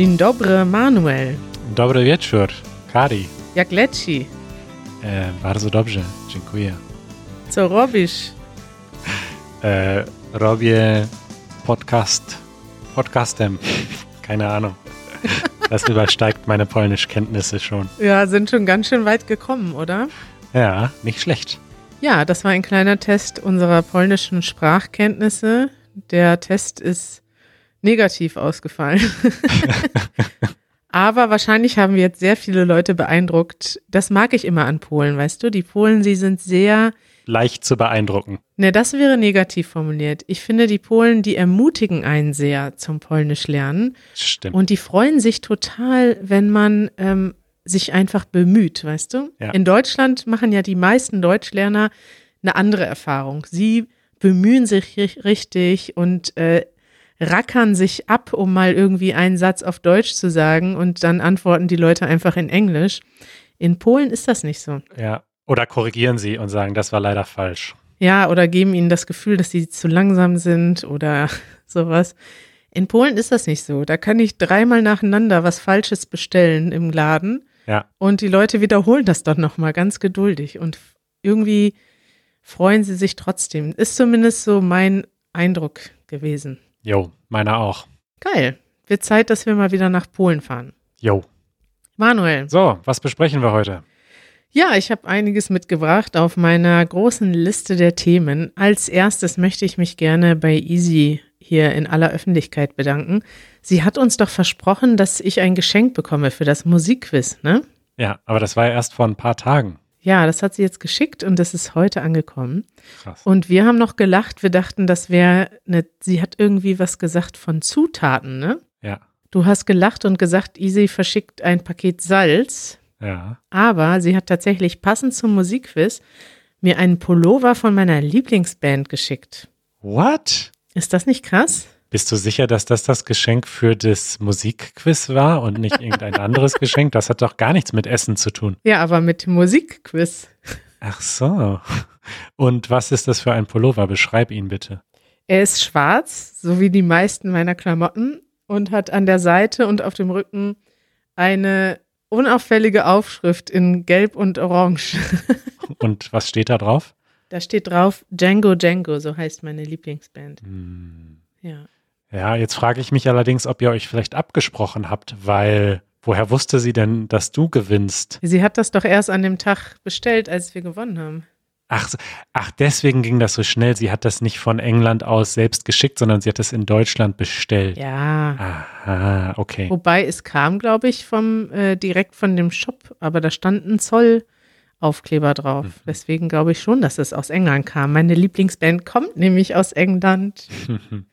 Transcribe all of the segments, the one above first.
Dzień dobry, Manuel. Dobry wieczór, Kari. Jak leci? E, bardzo dobrze, dziękuję. Co robisz? E, robię Podcast, Podcastem. Keine Ahnung. Das übersteigt meine Polnischkenntnisse schon. Ja, sind schon ganz schön weit gekommen, oder? Ja, nicht schlecht. Ja, das war ein kleiner Test unserer polnischen Sprachkenntnisse. Der Test ist negativ ausgefallen. Aber wahrscheinlich haben wir jetzt sehr viele Leute beeindruckt. Das mag ich immer an Polen, weißt du? Die Polen, sie sind sehr. Leicht zu beeindrucken. Ne, das wäre negativ formuliert. Ich finde, die Polen, die ermutigen einen sehr zum Polnisch lernen. Stimmt. Und die freuen sich total, wenn man ähm, sich einfach bemüht, weißt du? Ja. In Deutschland machen ja die meisten Deutschlerner eine andere Erfahrung. Sie bemühen sich ri- richtig und äh, rackern sich ab, um mal irgendwie einen Satz auf Deutsch zu sagen und dann antworten die Leute einfach in Englisch. In Polen ist das nicht so. ja. Oder korrigieren Sie und sagen, das war leider falsch. Ja, oder geben ihnen das Gefühl, dass sie zu langsam sind oder sowas. In Polen ist das nicht so. Da kann ich dreimal nacheinander was Falsches bestellen im Laden Ja. und die Leute wiederholen das dann nochmal ganz geduldig und irgendwie freuen sie sich trotzdem. Ist zumindest so mein Eindruck gewesen. Jo, meiner auch. Geil. Wird Zeit, dass wir mal wieder nach Polen fahren. Jo. Manuel. So, was besprechen wir heute? Ja, ich habe einiges mitgebracht auf meiner großen Liste der Themen. Als erstes möchte ich mich gerne bei Easy hier in aller Öffentlichkeit bedanken. Sie hat uns doch versprochen, dass ich ein Geschenk bekomme für das Musikquiz, ne? Ja, aber das war ja erst vor ein paar Tagen. Ja, das hat sie jetzt geschickt und das ist heute angekommen. Krass. Und wir haben noch gelacht, wir dachten, das wäre eine, sie hat irgendwie was gesagt von Zutaten, ne? Ja, Du hast gelacht und gesagt, Easy verschickt ein Paket Salz. ja. Aber sie hat tatsächlich passend zum Musikquiz mir einen Pullover von meiner Lieblingsband geschickt. What? Ist das nicht krass? Bist du sicher, dass das das Geschenk für das Musikquiz war und nicht irgendein anderes Geschenk? Das hat doch gar nichts mit Essen zu tun. Ja, aber mit Musikquiz. Ach so. Und was ist das für ein Pullover? Beschreib ihn bitte. Er ist schwarz, so wie die meisten meiner Klamotten, und hat an der Seite und auf dem Rücken eine unauffällige Aufschrift in Gelb und Orange. Und was steht da drauf? Da steht drauf Django Django, so heißt meine Lieblingsband. Hm. Ja. Ja, jetzt frage ich mich allerdings, ob ihr euch vielleicht abgesprochen habt, weil woher wusste sie denn, dass du gewinnst? Sie hat das doch erst an dem Tag bestellt, als wir gewonnen haben. Ach, ach, deswegen ging das so schnell. Sie hat das nicht von England aus selbst geschickt, sondern sie hat es in Deutschland bestellt. Ja. Aha, okay. Wobei es kam, glaube ich, vom äh, direkt von dem Shop, aber da stand ein Zollaufkleber drauf. Mhm. Deswegen glaube ich schon, dass es aus England kam. Meine Lieblingsband kommt nämlich aus England.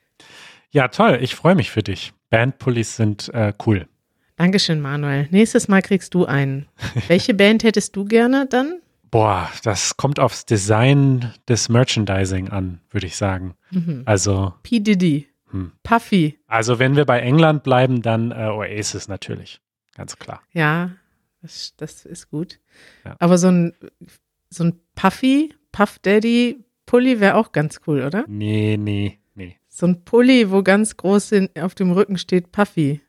Ja, toll. Ich freue mich für dich. Bandpullis sind äh, cool. Dankeschön, Manuel. Nächstes Mal kriegst du einen. Welche Band hättest du gerne dann? Boah, das kommt aufs Design des Merchandising an, würde ich sagen. Mhm. Also, P. Diddy. Hm. Puffy. also wenn wir bei England bleiben, dann äh, Oasis natürlich. Ganz klar. Ja, das, das ist gut. Ja. Aber so ein, so ein Puffy, Puff Daddy Pulli wäre auch ganz cool, oder? Nee, nee, nee, So ein Pulli, wo ganz groß auf dem Rücken steht Puffy.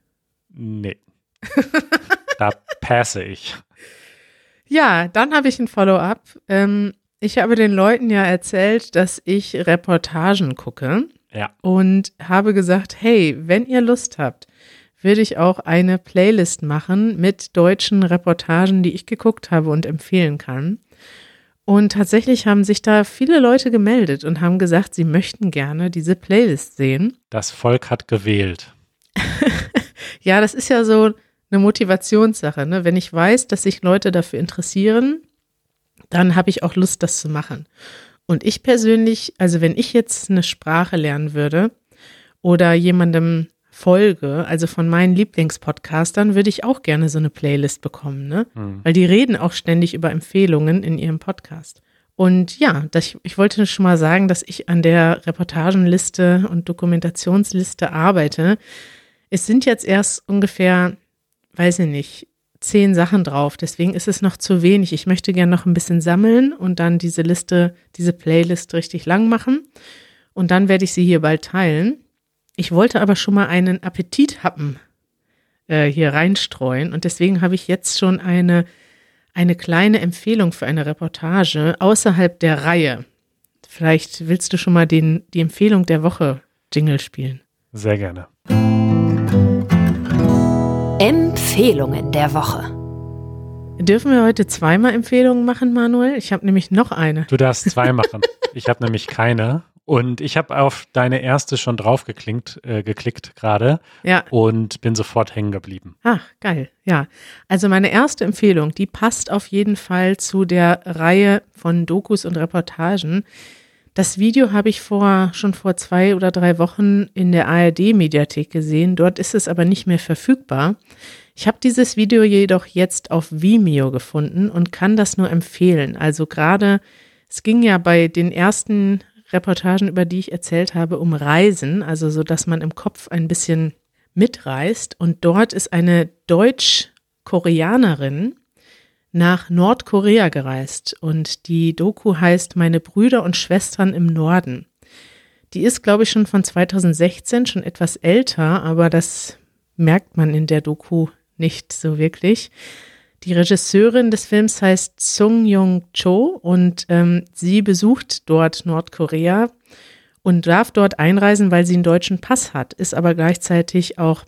nee. da passe ich. Ja, dann habe ich ein Follow-up. Ähm, ich habe den Leuten ja erzählt, dass ich Reportagen gucke Ja. und habe gesagt, hey, wenn ihr Lust habt, würde ich auch eine Playlist machen mit deutschen Reportagen, die ich geguckt habe und empfehlen kann. Und tatsächlich haben sich da viele Leute gemeldet und haben gesagt, sie möchten gerne diese Playlist sehen. Das Volk hat gewählt. Ja, das ist ja so eine Motivationssache. Ne? Wenn ich weiß, dass sich Leute dafür interessieren, dann habe ich auch Lust, das zu machen. Und ich persönlich, also wenn ich jetzt eine Sprache lernen würde oder jemandem folge, also von meinen Lieblingspodcastern, würde ich auch gerne so eine Playlist bekommen, ne? Hm. Weil die reden auch ständig über Empfehlungen in ihrem Podcast. Und ja, das, ich wollte schon mal sagen, dass ich an der Reportagenliste und Dokumentationsliste arbeite. Es sind jetzt erst ungefähr, weiß ich nicht, zehn Sachen drauf. Deswegen ist es noch zu wenig. Ich möchte gerne noch ein bisschen sammeln und dann diese Liste, diese Playlist richtig lang machen. Und dann werde ich sie hier bald teilen. Ich wollte aber schon mal einen Appetit happen äh, hier reinstreuen. Und deswegen habe ich jetzt schon eine, eine kleine Empfehlung für eine Reportage außerhalb der Reihe. Vielleicht willst du schon mal den, die Empfehlung der Woche Jingle spielen. Sehr gerne. Empfehlungen der Woche. Dürfen wir heute zweimal Empfehlungen machen, Manuel? Ich habe nämlich noch eine. Du darfst zwei machen. ich habe nämlich keine. Und ich habe auf deine erste schon drauf geklinkt, äh, geklickt gerade Ja. und bin sofort hängen geblieben. Ach, geil. Ja. Also meine erste Empfehlung, die passt auf jeden Fall zu der Reihe von Dokus und Reportagen. Das Video habe ich vor, schon vor zwei oder drei Wochen in der ARD-Mediathek gesehen. Dort ist es aber nicht mehr verfügbar. Ich habe dieses Video jedoch jetzt auf Vimeo gefunden und kann das nur empfehlen. Also gerade, es ging ja bei den ersten Reportagen, über die ich erzählt habe, um Reisen, also so, dass man im Kopf ein bisschen mitreist. Und dort ist eine Deutsch-Koreanerin nach Nordkorea gereist. Und die Doku heißt Meine Brüder und Schwestern im Norden. Die ist, glaube ich, schon von 2016, schon etwas älter, aber das merkt man in der Doku nicht so wirklich. Die Regisseurin des Films heißt Sung Jung Cho und ähm, sie besucht dort Nordkorea und darf dort einreisen, weil sie einen deutschen Pass hat, ist aber gleichzeitig auch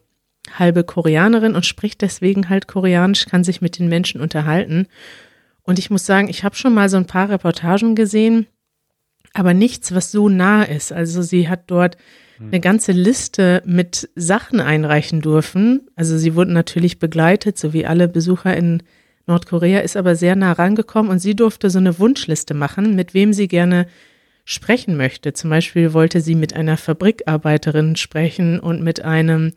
halbe Koreanerin und spricht deswegen halt Koreanisch, kann sich mit den Menschen unterhalten. Und ich muss sagen, ich habe schon mal so ein paar Reportagen gesehen, aber nichts, was so nah ist. Also sie hat dort eine ganze Liste mit Sachen einreichen dürfen. Also sie wurden natürlich begleitet, so wie alle Besucher in Nordkorea, ist aber sehr nah rangekommen und sie durfte so eine Wunschliste machen, mit wem sie gerne sprechen möchte. Zum Beispiel wollte sie mit einer Fabrikarbeiterin sprechen und mit einem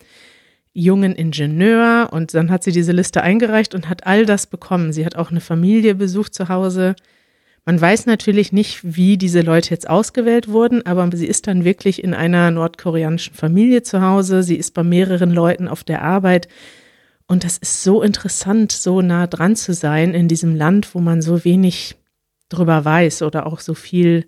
jungen Ingenieur und dann hat sie diese Liste eingereicht und hat all das bekommen. Sie hat auch eine Familie besucht zu Hause. Man weiß natürlich nicht, wie diese Leute jetzt ausgewählt wurden, aber sie ist dann wirklich in einer nordkoreanischen Familie zu Hause. Sie ist bei mehreren Leuten auf der Arbeit. Und das ist so interessant, so nah dran zu sein in diesem Land, wo man so wenig drüber weiß oder auch so viel,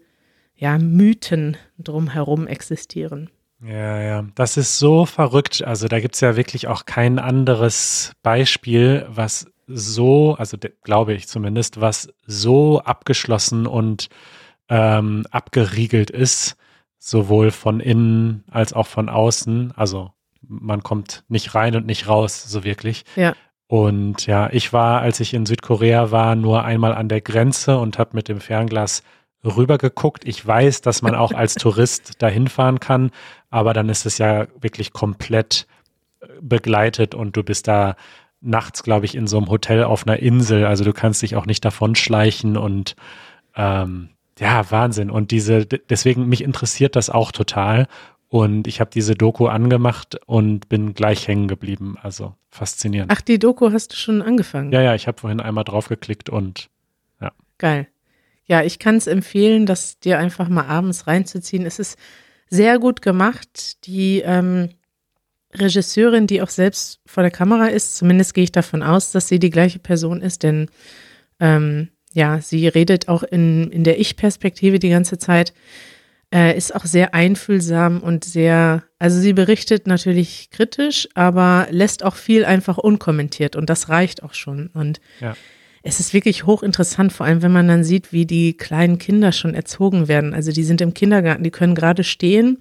ja, Mythen drumherum existieren. Ja, ja, das ist so verrückt. Also da gibt es ja wirklich auch kein anderes Beispiel, was so, also glaube ich zumindest, was so abgeschlossen und ähm, abgeriegelt ist, sowohl von innen als auch von außen. Also man kommt nicht rein und nicht raus, so wirklich. Ja. Und ja, ich war, als ich in Südkorea war, nur einmal an der Grenze und habe mit dem Fernglas rübergeguckt. Ich weiß, dass man auch als Tourist dahin fahren kann, aber dann ist es ja wirklich komplett äh, begleitet und du bist da nachts, glaube ich, in so einem Hotel auf einer Insel. Also du kannst dich auch nicht davon schleichen und ähm, ja, Wahnsinn. Und diese, deswegen, mich interessiert das auch total. Und ich habe diese Doku angemacht und bin gleich hängen geblieben. Also faszinierend. Ach, die Doku hast du schon angefangen. Ja, ja, ich habe vorhin einmal draufgeklickt und Geil. Ja, ich kann es empfehlen, das dir einfach mal abends reinzuziehen. Es ist sehr gut gemacht. Die ähm, Regisseurin, die auch selbst vor der Kamera ist, zumindest gehe ich davon aus, dass sie die gleiche Person ist, denn ähm, ja, sie redet auch in, in der Ich-Perspektive die ganze Zeit, äh, ist auch sehr einfühlsam und sehr, also sie berichtet natürlich kritisch, aber lässt auch viel einfach unkommentiert und das reicht auch schon. Und Ja. es ist wirklich hochinteressant, vor allem wenn man dann sieht, wie die kleinen Kinder schon erzogen werden. Also die sind im Kindergarten, die können gerade stehen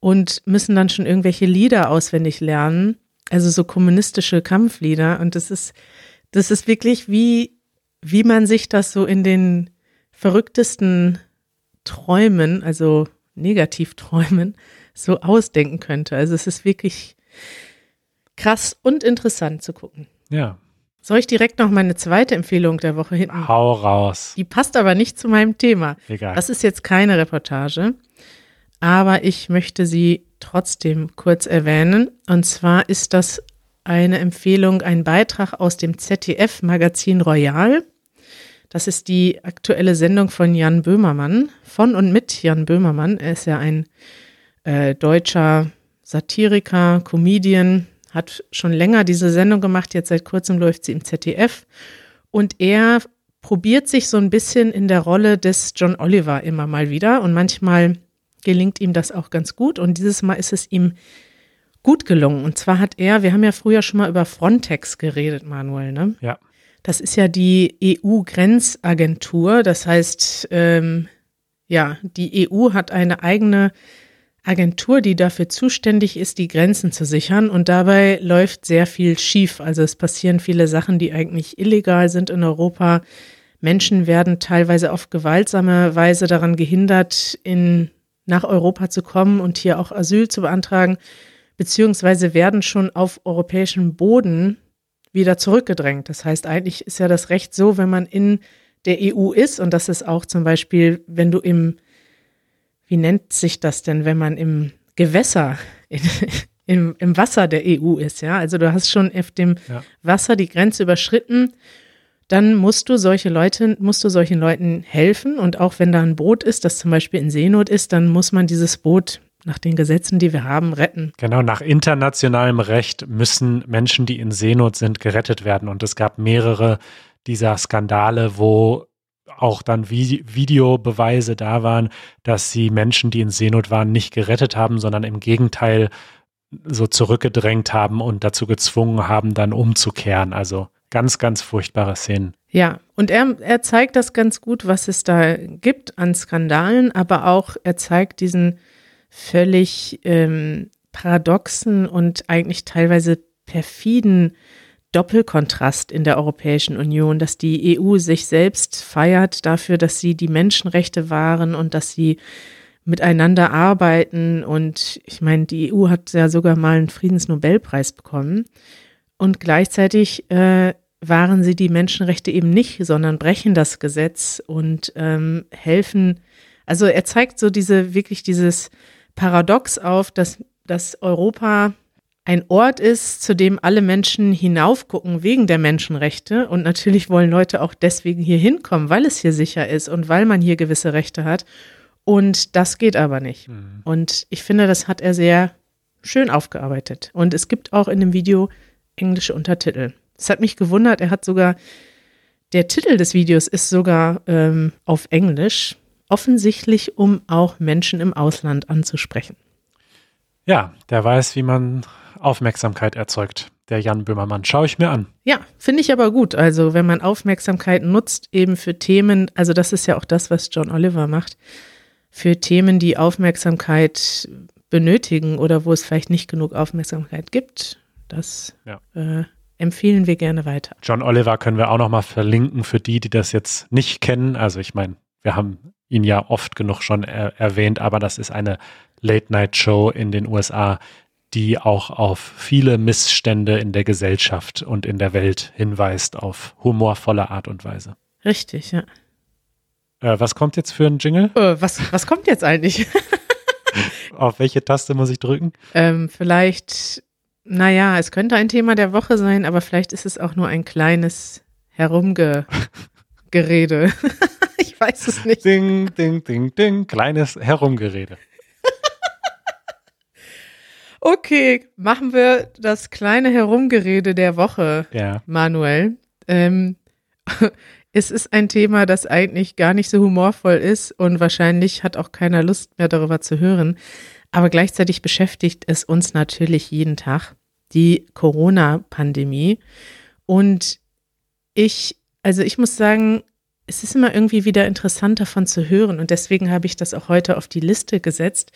und müssen dann schon irgendwelche Lieder auswendig lernen, also so kommunistische Kampflieder. Und das ist, das ist wirklich wie, wie man sich das so in den verrücktesten Träumen, also Negativträumen, so ausdenken könnte. Also es ist wirklich krass und interessant zu gucken. ja, Soll ich direkt noch meine zweite Empfehlung der Woche hinten? hau raus. Die passt aber nicht zu meinem Thema. Egal. Das ist jetzt keine Reportage, aber ich möchte sie trotzdem kurz erwähnen. Und zwar ist das eine Empfehlung, ein Beitrag aus dem ZDF-Magazin Royal. Das ist die aktuelle Sendung von Jan Böhmermann, von und mit Jan Böhmermann. Er ist ja ein äh, deutscher Satiriker, Comedian, hat schon länger diese Sendung gemacht, jetzt seit kurzem läuft sie im ZDF. Und er probiert sich so ein bisschen in der Rolle des John Oliver immer mal wieder und manchmal gelingt ihm das auch ganz gut und dieses Mal ist es ihm gut gelungen. Und zwar hat er, wir haben ja früher schon mal über Frontex geredet, Manuel, ne? Ja. Das ist ja die EU-Grenzagentur. Das heißt, ähm, ja, die EU hat eine eigene Agentur, die dafür zuständig ist, die Grenzen zu sichern. Und dabei läuft sehr viel schief. Also es passieren viele Sachen, die eigentlich illegal sind in Europa. Menschen werden teilweise auf gewaltsame Weise daran gehindert, in, nach Europa zu kommen und hier auch Asyl zu beantragen, beziehungsweise werden schon auf europäischem Boden wieder zurückgedrängt. Das heißt, eigentlich ist ja das Recht so, wenn man in der EU ist, und das ist auch zum Beispiel, wenn du im wie nennt sich das denn, wenn man im Gewässer, in, im, im Wasser der EU ist, ja? Also du hast schon auf dem ja. Wasser die Grenze überschritten, dann musst du solche Leute, musst du solchen Leuten helfen und auch wenn da ein Boot ist, das zum Beispiel in Seenot ist, dann muss man dieses Boot nach den Gesetzen, die wir haben, retten. Genau, nach internationalem Recht müssen Menschen, die in Seenot sind, gerettet werden. Und es gab mehrere dieser Skandale, wo auch dann Videobeweise da waren, dass sie Menschen, die in Seenot waren, nicht gerettet haben, sondern im Gegenteil so zurückgedrängt haben und dazu gezwungen haben, dann umzukehren. Also ganz, ganz furchtbare Szenen. Ja, und er, er zeigt das ganz gut, was es da gibt an Skandalen, aber auch er zeigt diesen völlig ähm, paradoxen und eigentlich teilweise perfiden Doppelkontrast in der Europäischen Union, dass die EU sich selbst feiert dafür, dass sie die Menschenrechte wahren und dass sie miteinander arbeiten. Und ich meine, die EU hat ja sogar mal einen Friedensnobelpreis bekommen. Und gleichzeitig äh, wahren sie die Menschenrechte eben nicht, sondern brechen das Gesetz und ähm, helfen. Also er zeigt so diese wirklich dieses Paradox auf, dass, dass Europa ein Ort ist, zu dem alle Menschen hinaufgucken wegen der Menschenrechte. Und natürlich wollen Leute auch deswegen hier hinkommen, weil es hier sicher ist und weil man hier gewisse Rechte hat. Und das geht aber nicht. Mhm. Und ich finde, das hat er sehr schön aufgearbeitet. Und es gibt auch in dem Video englische Untertitel. Es hat mich gewundert, er hat sogar, der Titel des Videos ist sogar ähm, auf Englisch, offensichtlich, um auch Menschen im Ausland anzusprechen. Ja, der weiß, wie man Aufmerksamkeit erzeugt, der Jan Böhmermann. Schaue ich mir an. Ja, finde ich aber gut. Also wenn man Aufmerksamkeit nutzt, eben für Themen, also das ist ja auch das, was John Oliver macht, für Themen, die Aufmerksamkeit benötigen oder wo es vielleicht nicht genug Aufmerksamkeit gibt, das ja. äh, empfehlen wir gerne weiter. John Oliver können wir auch noch mal verlinken für die, die das jetzt nicht kennen. Also ich meine, wir haben ihn ja oft genug schon er erwähnt, aber das ist eine Late-Night-Show in den USA, die auch auf viele Missstände in der Gesellschaft und in der Welt hinweist, auf humorvolle Art und Weise. Richtig, ja. Äh, was kommt jetzt für ein Jingle? Äh, was, was kommt jetzt eigentlich? auf welche Taste muss ich drücken? Ähm, vielleicht, naja, es könnte ein Thema der Woche sein, aber vielleicht ist es auch nur ein kleines Herumgerede. ich weiß es nicht. Ding, ding, ding, ding. Kleines Herumgerede. Okay, machen wir das kleine Herumgerede der Woche, ja. Manuel. Ähm, es ist ein Thema, das eigentlich gar nicht so humorvoll ist und wahrscheinlich hat auch keiner Lust mehr darüber zu hören. Aber gleichzeitig beschäftigt es uns natürlich jeden Tag, die Corona-Pandemie. Und ich, also ich muss sagen, es ist immer irgendwie wieder interessant davon zu hören und deswegen habe ich das auch heute auf die Liste gesetzt,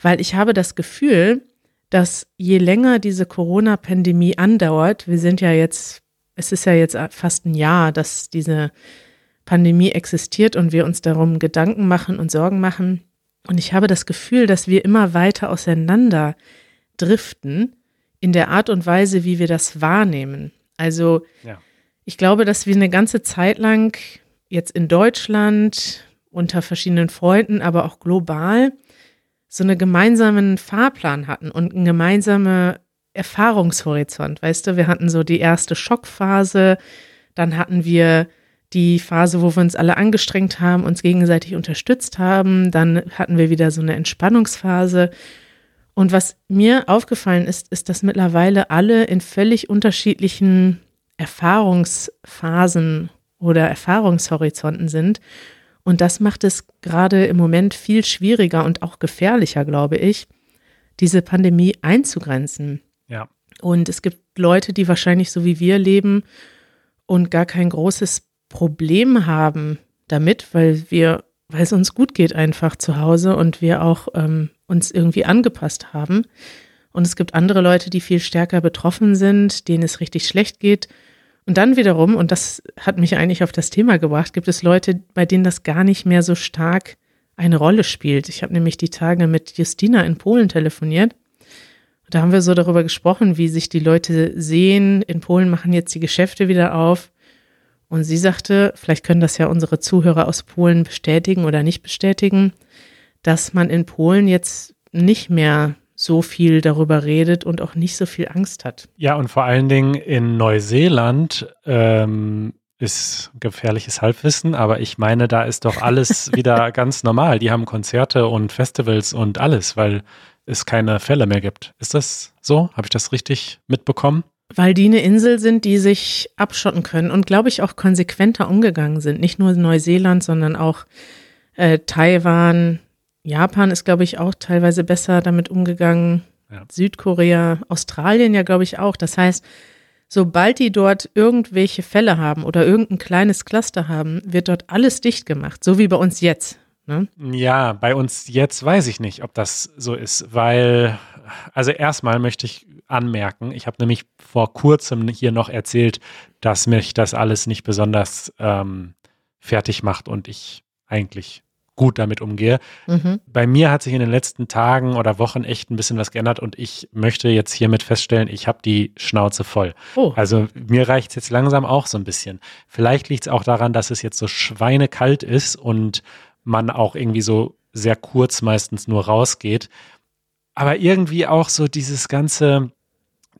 weil ich habe das Gefühl, dass je länger diese Corona-Pandemie andauert, wir sind ja jetzt, es ist ja jetzt fast ein Jahr, dass diese Pandemie existiert und wir uns darum Gedanken machen und Sorgen machen. Und ich habe das Gefühl, dass wir immer weiter auseinander driften in der Art und Weise, wie wir das wahrnehmen. Also ja. ich glaube, dass wir eine ganze Zeit lang jetzt in Deutschland unter verschiedenen Freunden, aber auch global so einen gemeinsamen Fahrplan hatten und einen gemeinsamen Erfahrungshorizont. Weißt du, wir hatten so die erste Schockphase, dann hatten wir die Phase, wo wir uns alle angestrengt haben, uns gegenseitig unterstützt haben, dann hatten wir wieder so eine Entspannungsphase. Und was mir aufgefallen ist, ist, dass mittlerweile alle in völlig unterschiedlichen Erfahrungsphasen oder Erfahrungshorizonten sind und das macht es gerade im Moment viel schwieriger und auch gefährlicher, glaube ich. diese Pandemie einzugrenzen. Ja. Und es gibt Leute, die wahrscheinlich so wie wir leben und gar kein großes Problem haben damit, weil wir, weil es uns gut geht einfach zu Hause und wir auch ähm, uns irgendwie angepasst haben. Und es gibt andere Leute, die viel stärker betroffen sind, denen es richtig schlecht geht. Und dann wiederum, und das hat mich eigentlich auf das Thema gebracht, gibt es Leute, bei denen das gar nicht mehr so stark eine Rolle spielt. Ich habe nämlich die Tage mit Justina in Polen telefoniert. Da haben wir so darüber gesprochen, wie sich die Leute sehen. In Polen machen jetzt die Geschäfte wieder auf. Und sie sagte, vielleicht können das ja unsere Zuhörer aus Polen bestätigen oder nicht bestätigen, dass man in Polen jetzt nicht mehr so viel darüber redet und auch nicht so viel Angst hat. Ja, und vor allen Dingen in Neuseeland ähm, ist gefährliches Halbwissen, aber ich meine, da ist doch alles wieder ganz normal. Die haben Konzerte und Festivals und alles, weil es keine Fälle mehr gibt. Ist das so? Habe ich das richtig mitbekommen? Weil die eine Insel sind, die sich abschotten können und, glaube ich, auch konsequenter umgegangen sind. Nicht nur Neuseeland, sondern auch äh, Taiwan, Japan ist, glaube ich, auch teilweise besser damit umgegangen. Ja. Südkorea, Australien ja, glaube ich, auch. Das heißt, sobald die dort irgendwelche Fälle haben oder irgendein kleines Cluster haben, wird dort alles dicht gemacht, so wie bei uns jetzt. Ne? Ja, bei uns jetzt weiß ich nicht, ob das so ist, weil, also erstmal möchte ich anmerken, ich habe nämlich vor kurzem hier noch erzählt, dass mich das alles nicht besonders ähm, fertig macht und ich eigentlich gut damit umgehe. Mhm. Bei mir hat sich in den letzten Tagen oder Wochen echt ein bisschen was geändert und ich möchte jetzt hiermit feststellen, ich habe die Schnauze voll. Oh. Also mir reicht es jetzt langsam auch so ein bisschen. Vielleicht liegt es auch daran, dass es jetzt so schweinekalt ist und man auch irgendwie so sehr kurz meistens nur rausgeht. Aber irgendwie auch so dieses ganze,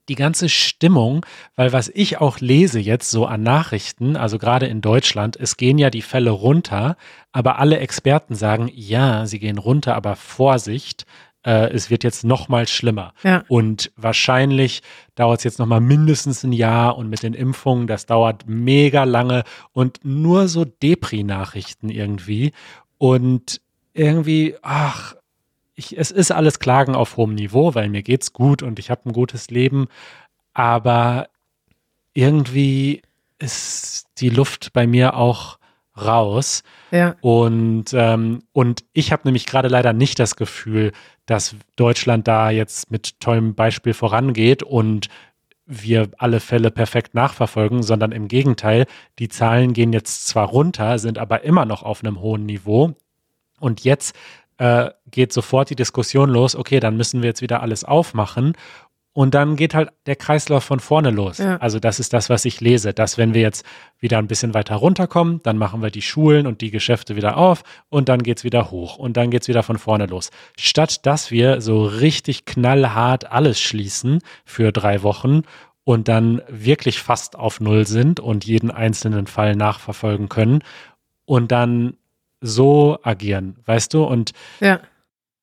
die ganze Stimmung, weil was ich auch lese jetzt so an Nachrichten, also gerade in Deutschland, es gehen ja die Fälle runter, aber alle Experten sagen, ja, sie gehen runter, aber Vorsicht, äh, es wird jetzt noch mal schlimmer. Ja. Und wahrscheinlich dauert es jetzt noch mal mindestens ein Jahr und mit den Impfungen, das dauert mega lange und nur so Depri-Nachrichten irgendwie. Und irgendwie, ach, ich, es ist alles Klagen auf hohem Niveau, weil mir geht's gut und ich habe ein gutes Leben. Aber irgendwie ist die Luft bei mir auch raus. Ja. Und, ähm, und ich habe nämlich gerade leider nicht das Gefühl, dass Deutschland da jetzt mit tollem Beispiel vorangeht und wir alle Fälle perfekt nachverfolgen, sondern im Gegenteil, die Zahlen gehen jetzt zwar runter, sind aber immer noch auf einem hohen Niveau. Und jetzt äh, geht sofort die Diskussion los, okay, dann müssen wir jetzt wieder alles aufmachen. Und dann geht halt der Kreislauf von vorne los. Ja. Also das ist das, was ich lese, dass wenn wir jetzt wieder ein bisschen weiter runterkommen, dann machen wir die Schulen und die Geschäfte wieder auf und dann geht's wieder hoch und dann geht's wieder von vorne los. Statt dass wir so richtig knallhart alles schließen für drei Wochen und dann wirklich fast auf Null sind und jeden einzelnen Fall nachverfolgen können und dann so agieren, weißt du? Und ja.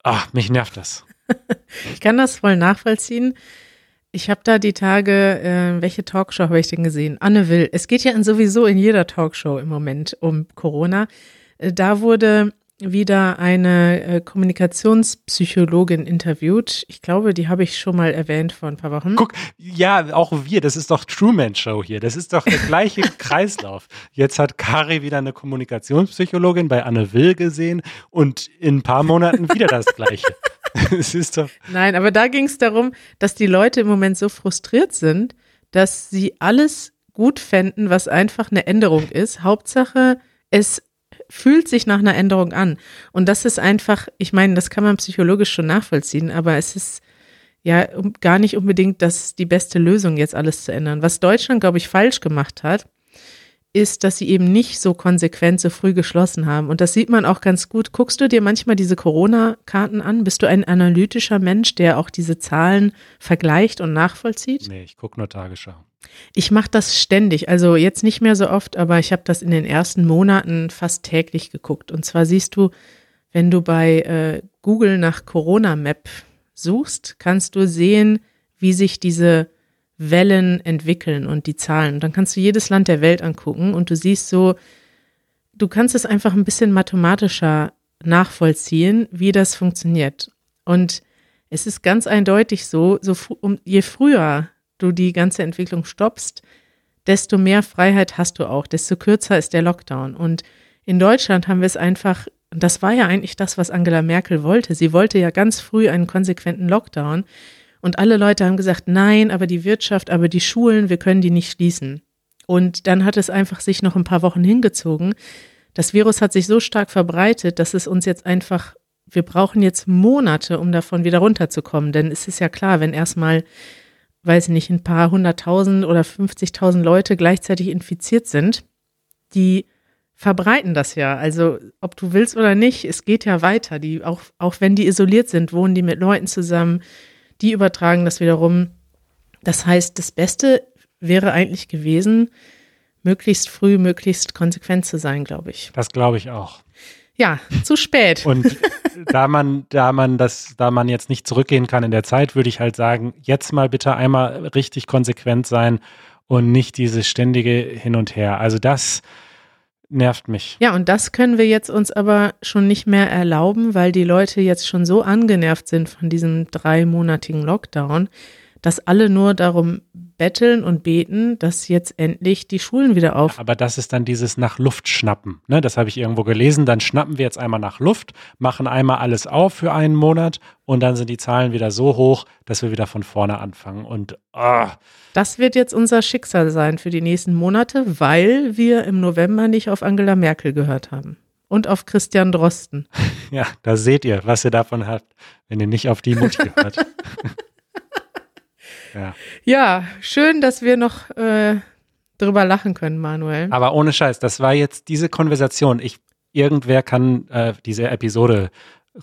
ach, mich nervt das. ich kann das voll nachvollziehen. Ich habe da die Tage, äh, welche Talkshow habe ich denn gesehen? Anne Will. Es geht ja sowieso in jeder Talkshow im Moment um Corona. Äh, da wurde wieder eine äh, Kommunikationspsychologin interviewt. Ich glaube, die habe ich schon mal erwähnt vor ein paar Wochen. Guck, ja, auch wir, das ist doch Truman Show hier. Das ist doch der gleiche Kreislauf. Jetzt hat Kari wieder eine Kommunikationspsychologin bei Anne Will gesehen und in ein paar Monaten wieder das gleiche. Es ist doch. Nein, aber da ging es darum, dass die Leute im Moment so frustriert sind, dass sie alles gut fänden, was einfach eine Änderung ist. Hauptsache, es fühlt sich nach einer Änderung an. Und das ist einfach, ich meine, das kann man psychologisch schon nachvollziehen, aber es ist ja gar nicht unbedingt das die beste Lösung, jetzt alles zu ändern. Was Deutschland, glaube ich, falsch gemacht hat, ist, dass sie eben nicht so konsequent so früh geschlossen haben. Und das sieht man auch ganz gut. Guckst du dir manchmal diese Corona-Karten an? Bist du ein analytischer Mensch, der auch diese Zahlen vergleicht und nachvollzieht? Nee, ich gucke nur Tagesschau. Ich mache das ständig, also jetzt nicht mehr so oft, aber ich habe das in den ersten Monaten fast täglich geguckt. Und zwar siehst du, wenn du bei äh, Google nach Corona Map suchst, kannst du sehen, wie sich diese Wellen entwickeln und die Zahlen. Und dann kannst du jedes Land der Welt angucken und du siehst so, du kannst es einfach ein bisschen mathematischer nachvollziehen, wie das funktioniert. Und Es ist ganz eindeutig so, so um, je früher du die ganze Entwicklung stoppst, desto mehr Freiheit hast du auch, desto kürzer ist der Lockdown. Und in Deutschland haben wir es einfach, das war ja eigentlich das, was Angela Merkel wollte. Sie wollte ja ganz früh einen konsequenten Lockdown. Und alle Leute haben gesagt, nein, aber die Wirtschaft, aber die Schulen, wir können die nicht schließen. Und dann hat es einfach sich noch ein paar Wochen hingezogen. Das Virus hat sich so stark verbreitet, dass es uns jetzt einfach, wir brauchen jetzt Monate, um davon wieder runterzukommen. Denn es ist ja klar, wenn erstmal weiß ich nicht, ein paar hunderttausend oder 50.000 Leute gleichzeitig infiziert sind, die verbreiten das ja. Also ob du willst oder nicht, es geht ja weiter. Die, auch, auch wenn die isoliert sind, wohnen die mit Leuten zusammen, die übertragen das wiederum. Das heißt, das Beste wäre eigentlich gewesen, möglichst früh, möglichst konsequent zu sein, glaube ich. Das glaube ich auch. Ja, zu spät. Und da man, da man das, da man jetzt nicht zurückgehen kann in der Zeit, würde ich halt sagen, jetzt mal bitte einmal richtig konsequent sein und nicht dieses ständige Hin und Her. Also das nervt mich. Ja, und das können wir jetzt uns aber schon nicht mehr erlauben, weil die Leute jetzt schon so angenervt sind von diesem dreimonatigen Lockdown, dass alle nur darum betteln und beten, dass jetzt endlich die Schulen wieder auf. Aber das ist dann dieses nach Luft schnappen. Ne? Das habe ich irgendwo gelesen. Dann schnappen wir jetzt einmal nach Luft, machen einmal alles auf für einen Monat und dann sind die Zahlen wieder so hoch, dass wir wieder von vorne anfangen. Und oh. das wird jetzt unser Schicksal sein für die nächsten Monate, weil wir im November nicht auf Angela Merkel gehört haben. Und auf Christian Drosten. Ja, da seht ihr, was ihr davon habt, wenn ihr nicht auf die Mutti hört. Ja. ja, schön, dass wir noch äh, drüber lachen können, Manuel. Aber ohne Scheiß, das war jetzt diese Konversation. Ich, irgendwer kann äh, diese Episode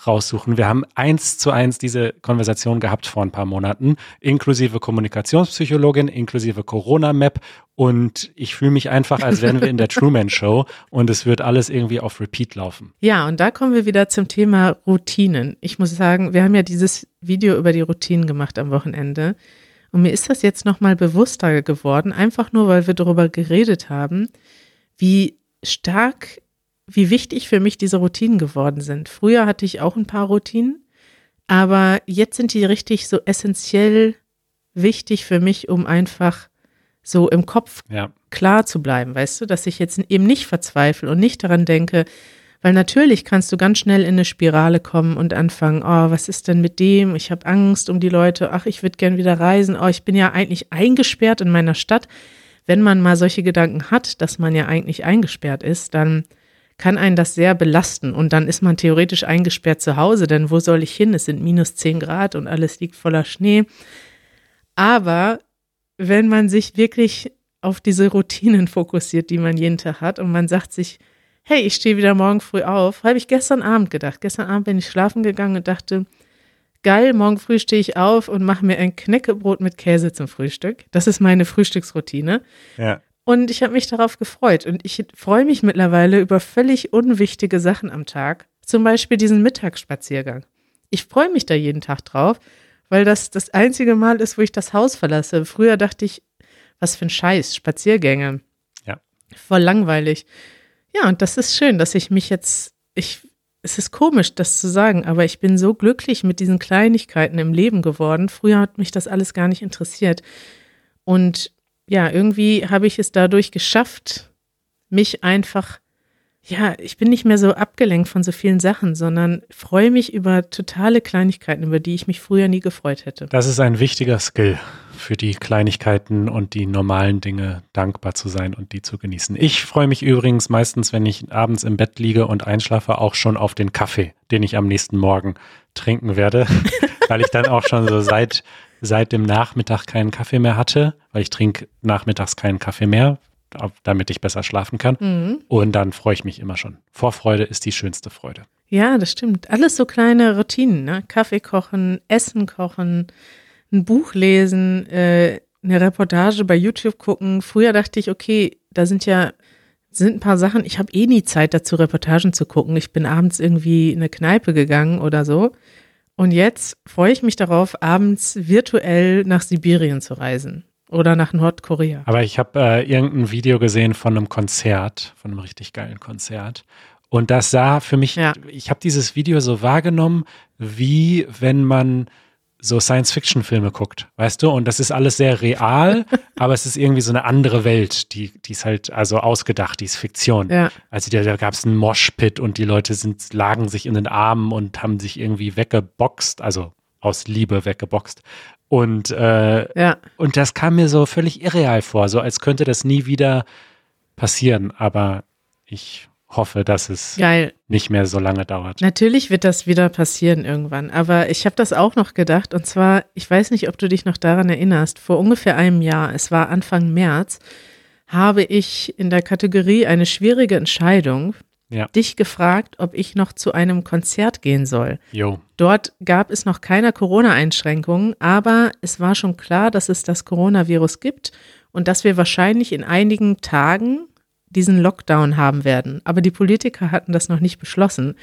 raussuchen. Wir haben eins zu eins diese Konversation gehabt vor ein paar Monaten, inklusive Kommunikationspsychologin, inklusive Corona-Map und ich fühle mich einfach, als wären wir in der Truman Show und es wird alles irgendwie auf Repeat laufen. Ja, und da kommen wir wieder zum Thema Routinen. Ich muss sagen, wir haben ja dieses Video über die Routinen gemacht am Wochenende. Und mir ist das jetzt nochmal bewusster geworden, einfach nur, weil wir darüber geredet haben, wie stark, wie wichtig für mich diese Routinen geworden sind. Früher hatte ich auch ein paar Routinen, aber jetzt sind die richtig so essentiell wichtig für mich, um einfach so im Kopf ja. klar zu bleiben, weißt du, dass ich jetzt eben nicht verzweifle und nicht daran denke, weil natürlich kannst du ganz schnell in eine Spirale kommen und anfangen, oh, was ist denn mit dem? Ich habe Angst um die Leute, ach, ich würde gern wieder reisen, oh, ich bin ja eigentlich eingesperrt in meiner Stadt. Wenn man mal solche Gedanken hat, dass man ja eigentlich eingesperrt ist, dann kann einen das sehr belasten und dann ist man theoretisch eingesperrt zu Hause, denn wo soll ich hin? Es sind minus zehn Grad und alles liegt voller Schnee. Aber wenn man sich wirklich auf diese Routinen fokussiert, die man jeden Tag hat und man sagt sich, hey, ich stehe wieder morgen früh auf, habe ich gestern Abend gedacht. Gestern Abend bin ich schlafen gegangen und dachte, geil, morgen früh stehe ich auf und mache mir ein Knäckebrot mit Käse zum Frühstück. Das ist meine Frühstücksroutine. Ja. Und ich habe mich darauf gefreut. Und ich freue mich mittlerweile über völlig unwichtige Sachen am Tag. Zum Beispiel diesen Mittagsspaziergang. Ich freue mich da jeden Tag drauf, weil das das einzige Mal ist, wo ich das Haus verlasse. Früher dachte ich, was für ein Scheiß, Spaziergänge. Ja. Voll langweilig. Ja, und das ist schön, dass ich mich jetzt, ich, es ist komisch, das zu sagen, aber ich bin so glücklich mit diesen Kleinigkeiten im Leben geworden. Früher hat mich das alles gar nicht interessiert. Und ja, irgendwie habe ich es dadurch geschafft, mich einfach, ja, ich bin nicht mehr so abgelenkt von so vielen Sachen, sondern freue mich über totale Kleinigkeiten, über die ich mich früher nie gefreut hätte. Das ist ein wichtiger Skill für die Kleinigkeiten und die normalen Dinge dankbar zu sein und die zu genießen. Ich freue mich übrigens meistens, wenn ich abends im Bett liege und einschlafe, auch schon auf den Kaffee, den ich am nächsten Morgen trinken werde, weil ich dann auch schon so seit, seit dem Nachmittag keinen Kaffee mehr hatte, weil ich trinke nachmittags keinen Kaffee mehr, damit ich besser schlafen kann. Mhm. Und dann freue ich mich immer schon. Vorfreude ist die schönste Freude. Ja, das stimmt. Alles so kleine Routinen, ne? Kaffee kochen, Essen kochen, ein Buch lesen, äh, eine Reportage bei YouTube gucken. Früher dachte ich, okay, da sind ja sind ein paar Sachen, ich habe eh nie Zeit dazu, Reportagen zu gucken. Ich bin abends irgendwie in eine Kneipe gegangen oder so. Und jetzt freue ich mich darauf, abends virtuell nach Sibirien zu reisen oder nach Nordkorea. Aber ich habe äh, irgendein Video gesehen von einem Konzert, von einem richtig geilen Konzert. Und das sah für mich, ja. ich habe dieses Video so wahrgenommen, wie wenn man so Science-Fiction-Filme guckt, weißt du? Und das ist alles sehr real, aber es ist irgendwie so eine andere Welt, die, die ist halt also ausgedacht, die ist Fiktion. Ja. Also da, da gab es einen Moshpit und die Leute sind, lagen sich in den Armen und haben sich irgendwie weggeboxt, also aus Liebe weggeboxt. Und, äh, Ja. und das kam mir so völlig irreal vor, so als könnte das nie wieder passieren. Aber ich hoffe, dass es Geil. nicht mehr so lange dauert. Natürlich wird das wieder passieren irgendwann, aber ich habe das auch noch gedacht und zwar, ich weiß nicht, ob du dich noch daran erinnerst, vor ungefähr einem Jahr, es war Anfang März, habe ich in der Kategorie eine schwierige Entscheidung Ja. dich gefragt, ob ich noch zu einem Konzert gehen soll. Jo. Dort gab es noch keine Corona-Einschränkungen, aber es war schon klar, dass es das Coronavirus gibt und dass wir wahrscheinlich in einigen Tagen diesen Lockdown haben werden. Aber die Politiker hatten das noch nicht beschlossen.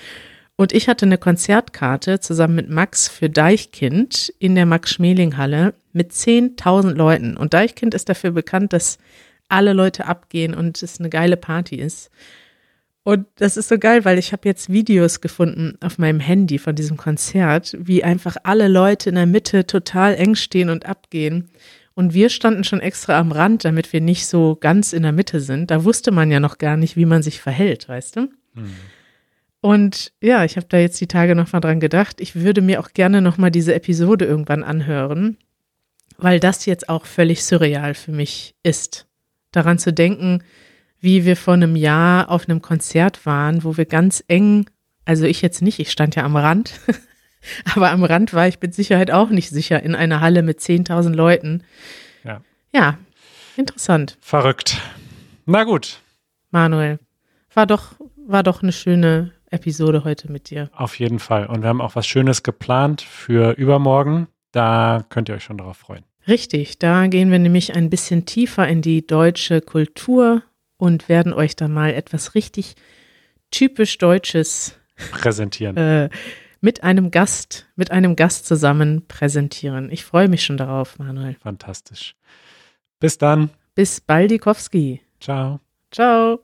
Und ich hatte eine Konzertkarte zusammen mit Max für Deichkind in der Max-Schmeling-Halle mit 10.000 Leuten. Und Deichkind ist dafür bekannt, dass alle Leute abgehen und es eine geile Party ist. Und das ist so geil, weil ich habe jetzt Videos gefunden auf meinem Handy von diesem Konzert, wie einfach alle Leute in der Mitte total eng stehen und abgehen. Und wir standen schon extra am Rand, damit wir nicht so ganz in der Mitte sind. Da wusste man ja noch gar nicht, wie man sich verhält, weißt du? Und ja, ich habe da jetzt die Tage noch mal dran gedacht. Ich würde mir auch gerne noch mal diese Episode irgendwann anhören, weil das jetzt auch völlig surreal für mich ist. Daran zu denken, wie wir vor einem Jahr auf einem Konzert waren, wo wir ganz eng, also ich jetzt nicht, ich stand ja am Rand, aber am Rand war ich mit Sicherheit auch nicht sicher in einer Halle mit 10.000 Leuten. Ja. Ja, interessant. Verrückt. Na gut, Manuel, war doch, war doch eine schöne Episode heute mit dir. auf jeden Fall. Und wir haben auch was Schönes geplant für übermorgen. Da könnt ihr euch schon darauf freuen. Richtig, da gehen wir nämlich ein bisschen tiefer in die deutsche Kultur und werden euch da mal etwas richtig typisch Deutsches Präsentieren. äh, mit einem Gast, mit einem Gast zusammen präsentieren. Ich freue mich schon darauf, Manuel. Fantastisch. Bis dann. Bis Baldikowski. Ciao. Ciao.